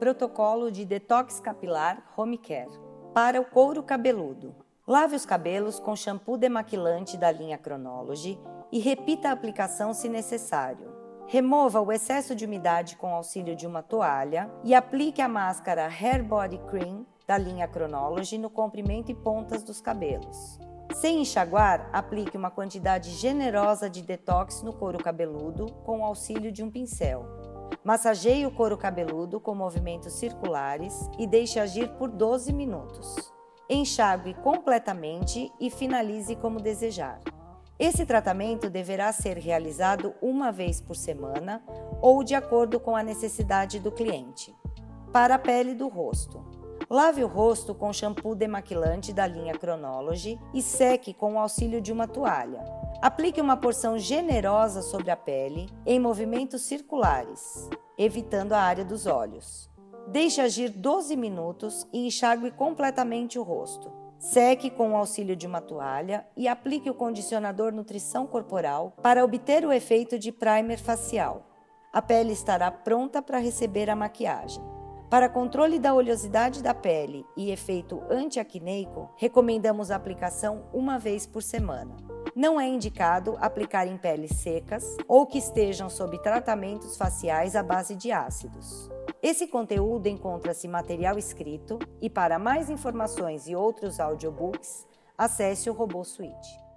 Protocolo de Detox Capilar Home Care. Para o couro cabeludo. Lave os cabelos com shampoo demaquilante da linha Chronology e repita a aplicação se necessário. Remova o excesso de umidade com auxílio de uma toalha e aplique a máscara Hair Body Cream da linha Chronology no comprimento e pontas dos cabelos. Sem enxaguar, aplique uma quantidade generosa de detox no couro cabeludo com auxílio de um pincel. Massageie o couro cabeludo com movimentos circulares e deixe agir por 12 minutos. Enxague completamente e finalize como desejar. Esse tratamento deverá ser realizado uma vez por semana ou de acordo com a necessidade do cliente. Para a pele do rosto. Lave o rosto com shampoo demaquilante da linha Chronology e seque com o auxílio de uma toalha. Aplique uma porção generosa sobre a pele em movimentos circulares, evitando a área dos olhos. Deixe agir 12 minutos e enxague completamente o rosto. Seque com o auxílio de uma toalha e aplique o condicionador Nutrição Corporal para obter o efeito de primer facial. A pele estará pronta para receber a maquiagem. Para controle da oleosidade da pele e efeito antiacneico, recomendamos a aplicação uma vez por semana. Não é indicado aplicar em peles secas ou que estejam sob tratamentos faciais à base de ácidos. Esse conteúdo encontra-se material escrito e para mais informações e outros audiobooks, acesse o Robô Suite.